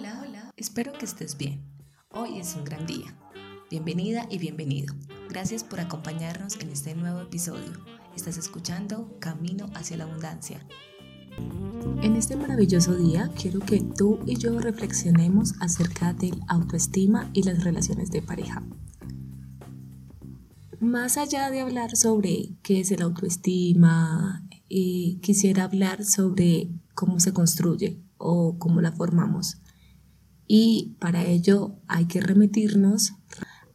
Hola, hola. Espero que estés bien. Hoy es un gran día. Bienvenida y bienvenido. Gracias por acompañarnos en este nuevo episodio. Estás escuchando Camino hacia la Abundancia. En este maravilloso día quiero que tú y yo reflexionemos acerca del autoestima y las relaciones de pareja. Más allá de hablar sobre qué es el autoestima, eh, quisiera hablar sobre cómo se construye o cómo la formamos. Y para ello hay que remitirnos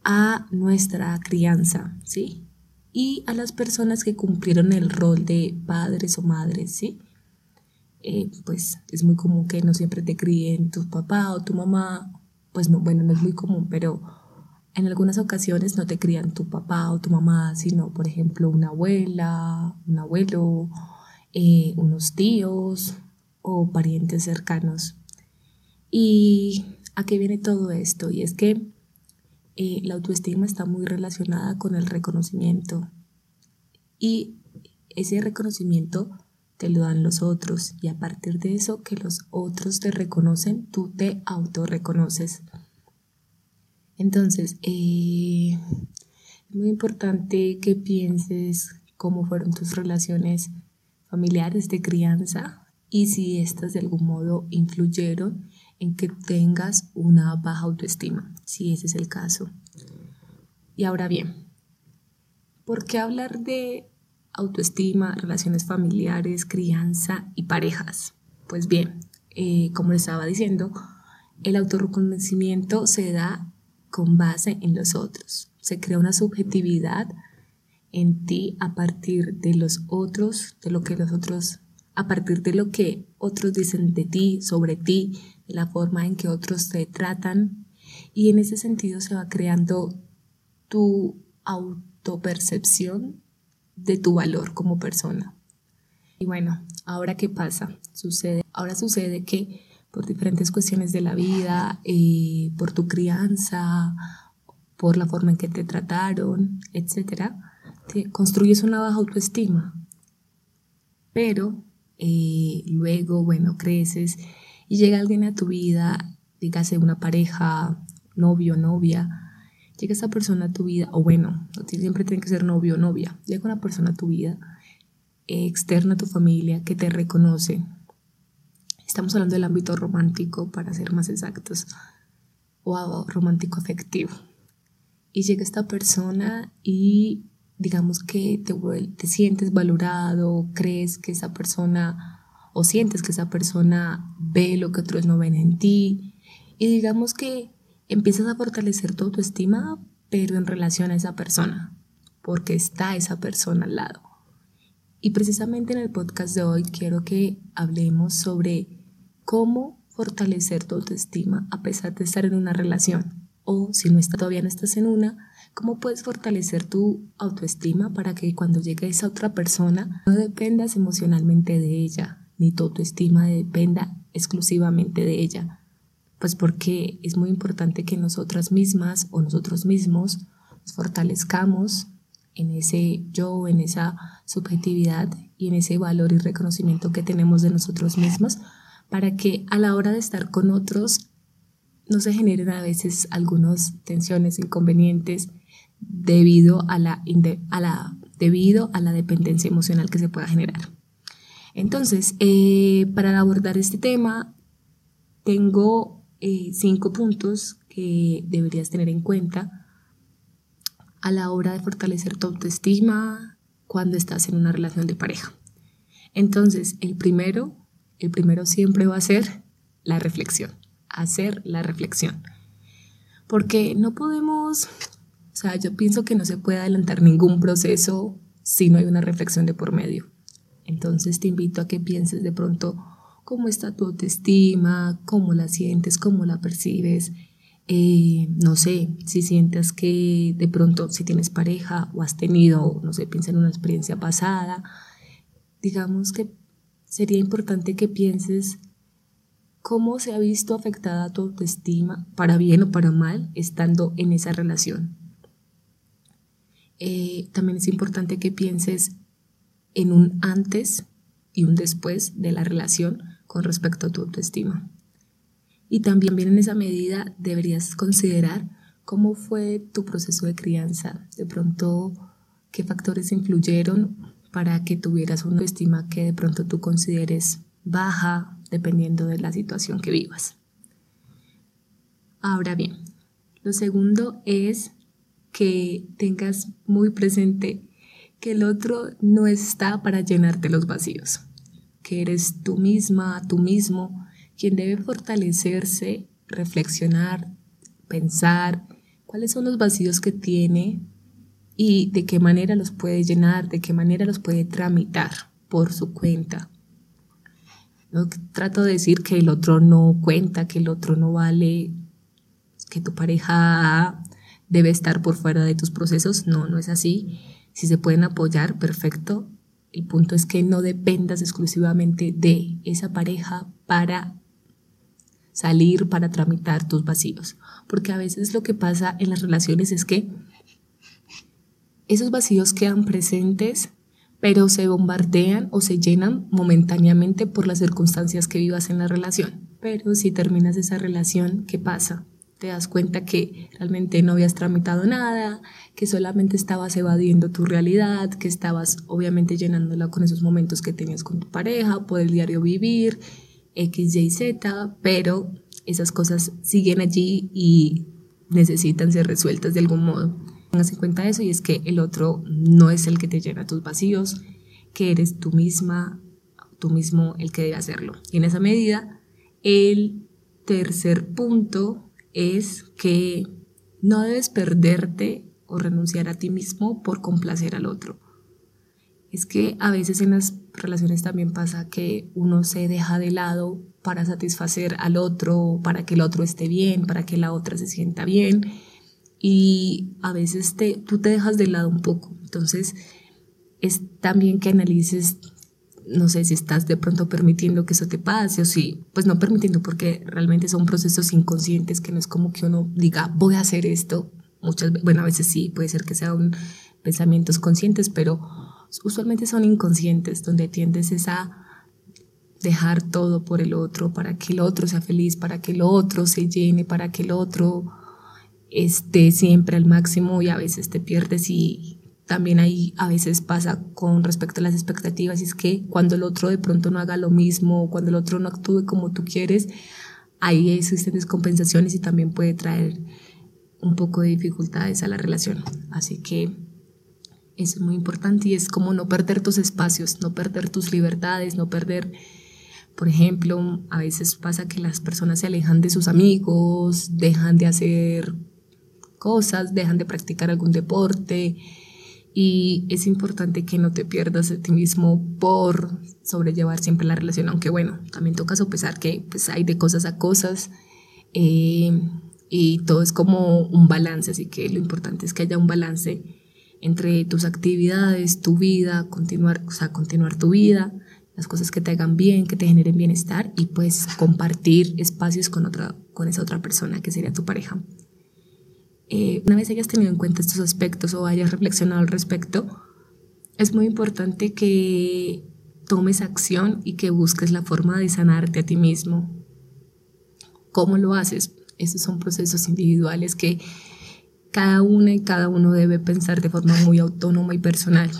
a nuestra crianza, ¿sí? Y a las personas que cumplieron el rol de padres o madres, ¿sí? Eh, pues es muy común que no siempre te críen tu papá o tu mamá, pues no, bueno, no es muy común, pero en algunas ocasiones no te crían tu papá o tu mamá, sino, por ejemplo, una abuela, un abuelo, eh, unos tíos o parientes cercanos. ¿Y a qué viene todo esto? Y es que eh, la autoestima está muy relacionada con el reconocimiento. Y ese reconocimiento te lo dan los otros. Y a partir de eso que los otros te reconocen, tú te autorreconoces. Entonces, eh, es muy importante que pienses cómo fueron tus relaciones familiares de crianza y si estas de algún modo influyeron en que tengas una baja autoestima, si ese es el caso. Y ahora bien, ¿por qué hablar de autoestima, relaciones familiares, crianza y parejas? Pues bien, eh, como les estaba diciendo, el autorreconocimiento se da con base en los otros. Se crea una subjetividad en ti a partir de los otros, de lo que los otros, a partir de lo que otros dicen de ti, sobre ti, la forma en que otros te tratan. Y en ese sentido se va creando tu autopercepción de tu valor como persona. Y bueno, ahora qué pasa? Sucede, ahora sucede que por diferentes cuestiones de la vida, eh, por tu crianza, por la forma en que te trataron, etc., te construyes una baja autoestima. Pero eh, luego, bueno, creces y llega alguien a tu vida, dígase una pareja, novio, novia, llega esa persona a tu vida, o bueno, no siempre tiene que ser novio o novia, llega una persona a tu vida, externa a tu familia, que te reconoce, Estamos hablando del ámbito romántico, para ser más exactos, o romántico afectivo. Y llega esta persona y digamos que te, te sientes valorado, crees que esa persona o sientes que esa persona ve lo que otros no ven en ti y digamos que empiezas a fortalecer tu autoestima, pero en relación a esa persona, porque está esa persona al lado. Y precisamente en el podcast de hoy quiero que hablemos sobre cómo fortalecer tu autoestima a pesar de estar en una relación. O si no está, todavía no estás en una, cómo puedes fortalecer tu autoestima para que cuando llegue esa otra persona no dependas emocionalmente de ella, ni tu autoestima dependa exclusivamente de ella. Pues porque es muy importante que nosotras mismas o nosotros mismos fortalezcamos en ese yo, en esa subjetividad y en ese valor y reconocimiento que tenemos de nosotros mismos para que a la hora de estar con otros no se generen a veces algunas tensiones, inconvenientes debido a la, a la, debido a la dependencia emocional que se pueda generar. Entonces, eh, para abordar este tema, tengo eh, cinco puntos que deberías tener en cuenta a la hora de fortalecer tu autoestima cuando estás en una relación de pareja. Entonces, el primero el primero siempre va a ser la reflexión, hacer la reflexión. Porque no podemos, o sea, yo pienso que no se puede adelantar ningún proceso si no hay una reflexión de por medio. Entonces te invito a que pienses de pronto cómo está tu autoestima, cómo la sientes, cómo la percibes. Eh, no sé, si sientes que de pronto si tienes pareja o has tenido, no sé, piensa en una experiencia pasada, digamos que sería importante que pienses cómo se ha visto afectada tu autoestima, para bien o para mal, estando en esa relación. Eh, también es importante que pienses en un antes y un después de la relación con respecto a tu autoestima. Y también en esa medida deberías considerar cómo fue tu proceso de crianza. De pronto, qué factores influyeron para que tuvieras una estima que de pronto tú consideres baja dependiendo de la situación que vivas. Ahora bien, lo segundo es que tengas muy presente que el otro no está para llenarte los vacíos, que eres tú misma, tú mismo, quien debe fortalecerse, reflexionar, pensar cuáles son los vacíos que tiene y de qué manera los puede llenar, de qué manera los puede tramitar por su cuenta. No trato de decir que el otro no cuenta, que el otro no vale, que tu pareja debe estar por fuera de tus procesos. No, no es así. Si se pueden apoyar, perfecto. El punto es que no dependas exclusivamente de esa pareja para salir, para tramitar tus vacíos. Porque a veces lo que pasa en las relaciones es que esos vacíos quedan presentes, pero se bombardean o se llenan momentáneamente por las circunstancias que vivas en la relación. Pero si terminas esa relación, ¿qué pasa? Te das cuenta que realmente no habías tramitado nada, que solamente estabas evadiendo tu realidad, que estabas obviamente llenándola con esos momentos que tenías con tu pareja, por el diario vivir, X, Y, Z, pero esas cosas siguen allí y necesitan ser resueltas de algún modo. Tengas en cuenta eso y es que el otro no es el que te llena tus vacíos, que eres tú misma, tú mismo el que debe hacerlo. Y en esa medida, el tercer punto es que no debes perderte o renunciar a ti mismo por complacer al otro. Es que a veces en las relaciones también pasa que uno se deja de lado para satisfacer al otro, para que el otro esté bien, para que la otra se sienta bien y a veces te, tú te dejas de lado un poco. Entonces, es también que analices, no sé si estás de pronto permitiendo que eso te pase o si, pues no permitiendo porque realmente son procesos inconscientes que no es como que uno diga, voy a hacer esto. Muchas bueno, a veces sí, puede ser que sean pensamientos conscientes, pero usualmente son inconscientes, donde tiendes a dejar todo por el otro, para que el otro sea feliz, para que el otro se llene, para que el otro esté siempre al máximo y a veces te pierdes y también ahí a veces pasa con respecto a las expectativas y es que cuando el otro de pronto no haga lo mismo, cuando el otro no actúe como tú quieres, ahí existen descompensaciones y también puede traer un poco de dificultades a la relación. Así que es muy importante y es como no perder tus espacios, no perder tus libertades, no perder, por ejemplo, a veces pasa que las personas se alejan de sus amigos, dejan de hacer cosas, dejan de practicar algún deporte y es importante que no te pierdas de ti mismo por sobrellevar siempre la relación, aunque bueno, también toca sopesar que pues hay de cosas a cosas eh, y todo es como un balance, así que lo importante es que haya un balance entre tus actividades, tu vida, continuar, o sea, continuar tu vida, las cosas que te hagan bien, que te generen bienestar y pues compartir espacios con otra con esa otra persona que sería tu pareja. Eh, una vez hayas tenido en cuenta estos aspectos o hayas reflexionado al respecto, es muy importante que tomes acción y que busques la forma de sanarte a ti mismo. ¿Cómo lo haces? Esos son procesos individuales que cada una y cada uno debe pensar de forma muy autónoma y personal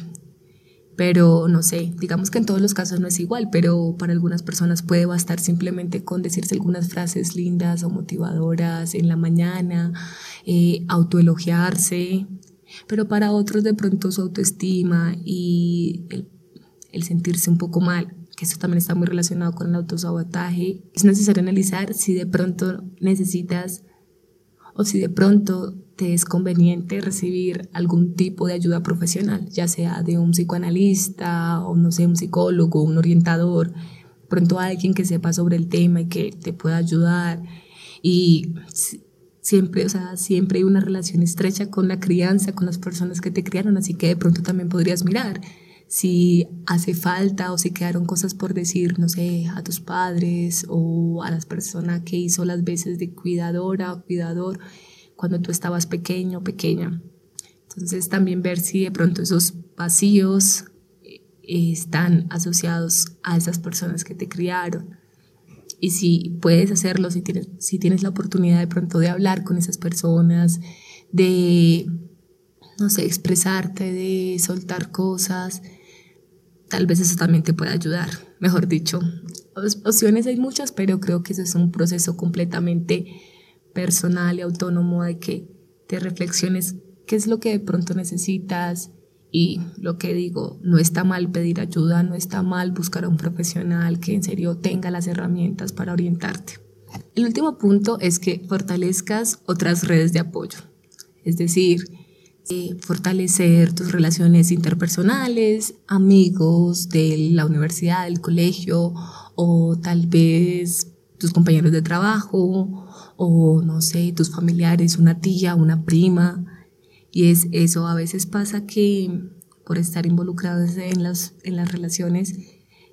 pero no sé, digamos que en todos los casos no es igual, pero para algunas personas puede bastar simplemente con decirse algunas frases lindas o motivadoras en la mañana, eh, autoelogiarse, pero para otros de pronto su autoestima y el, el sentirse un poco mal, que eso también está muy relacionado con el autosabotaje, es necesario analizar si de pronto necesitas o si de pronto te es conveniente recibir algún tipo de ayuda profesional, ya sea de un psicoanalista o no sé, un psicólogo, un orientador, pronto alguien que sepa sobre el tema y que te pueda ayudar. Y siempre, o sea, siempre hay una relación estrecha con la crianza, con las personas que te criaron, así que de pronto también podrías mirar si hace falta o si quedaron cosas por decir, no sé, a tus padres o a las personas que hizo las veces de cuidadora o cuidador cuando tú estabas pequeño pequeña. Entonces también ver si de pronto esos vacíos eh, están asociados a esas personas que te criaron. Y si puedes hacerlo, si tienes, si tienes la oportunidad de pronto de hablar con esas personas, de, no sé, expresarte, de soltar cosas, tal vez eso también te pueda ayudar. Mejor dicho, opciones hay muchas, pero creo que eso es un proceso completamente personal y autónomo de que te reflexiones qué es lo que de pronto necesitas y lo que digo, no está mal pedir ayuda, no está mal buscar a un profesional que en serio tenga las herramientas para orientarte. El último punto es que fortalezcas otras redes de apoyo, es decir, eh, fortalecer tus relaciones interpersonales, amigos de la universidad, del colegio o tal vez tus compañeros de trabajo o no sé, tus familiares, una tía, una prima. Y es eso, a veces pasa que por estar involucrados en las, en las relaciones,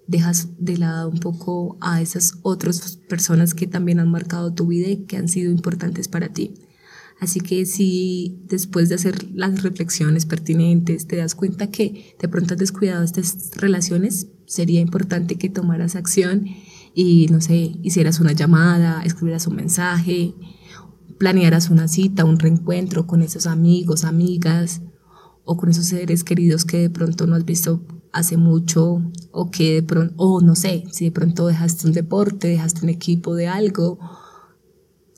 dejas de lado un poco a esas otras personas que también han marcado tu vida y que han sido importantes para ti. Así que si después de hacer las reflexiones pertinentes te das cuenta que de pronto has descuidado estas relaciones, sería importante que tomaras acción y, no sé, hicieras una llamada, escribieras un mensaje, planearas una cita, un reencuentro con esos amigos, amigas o con esos seres queridos que de pronto no has visto hace mucho o que de pronto, o no sé, si de pronto dejaste un deporte, dejaste un equipo de algo,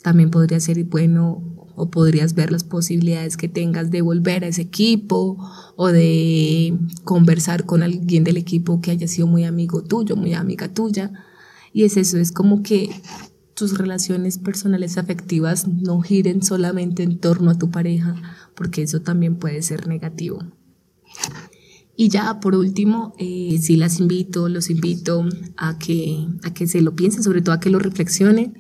también podría ser bueno o podrías ver las posibilidades que tengas de volver a ese equipo o de conversar con alguien del equipo que haya sido muy amigo tuyo, muy amiga tuya y es eso, es como que tus relaciones personales afectivas no giren solamente en torno a tu pareja, porque eso también puede ser negativo. Y ya por último, eh, sí las invito, los invito a que, a que se lo piensen, sobre todo a que lo reflexionen.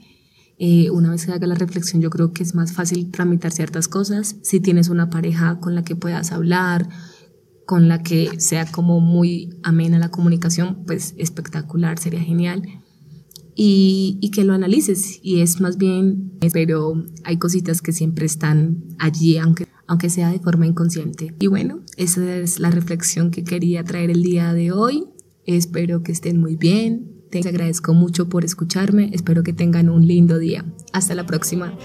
Eh, una vez que haga la reflexión, yo creo que es más fácil tramitar ciertas cosas. Si tienes una pareja con la que puedas hablar, con la que sea como muy amena la comunicación, pues espectacular, sería genial y, y, que lo analices. Y es más bien, pero hay cositas que siempre están allí, aunque, aunque sea de forma inconsciente. Y bueno, esa es la reflexión que quería traer el día de hoy. Espero que estén muy bien. Te agradezco mucho por escucharme. Espero que tengan un lindo día. Hasta la próxima.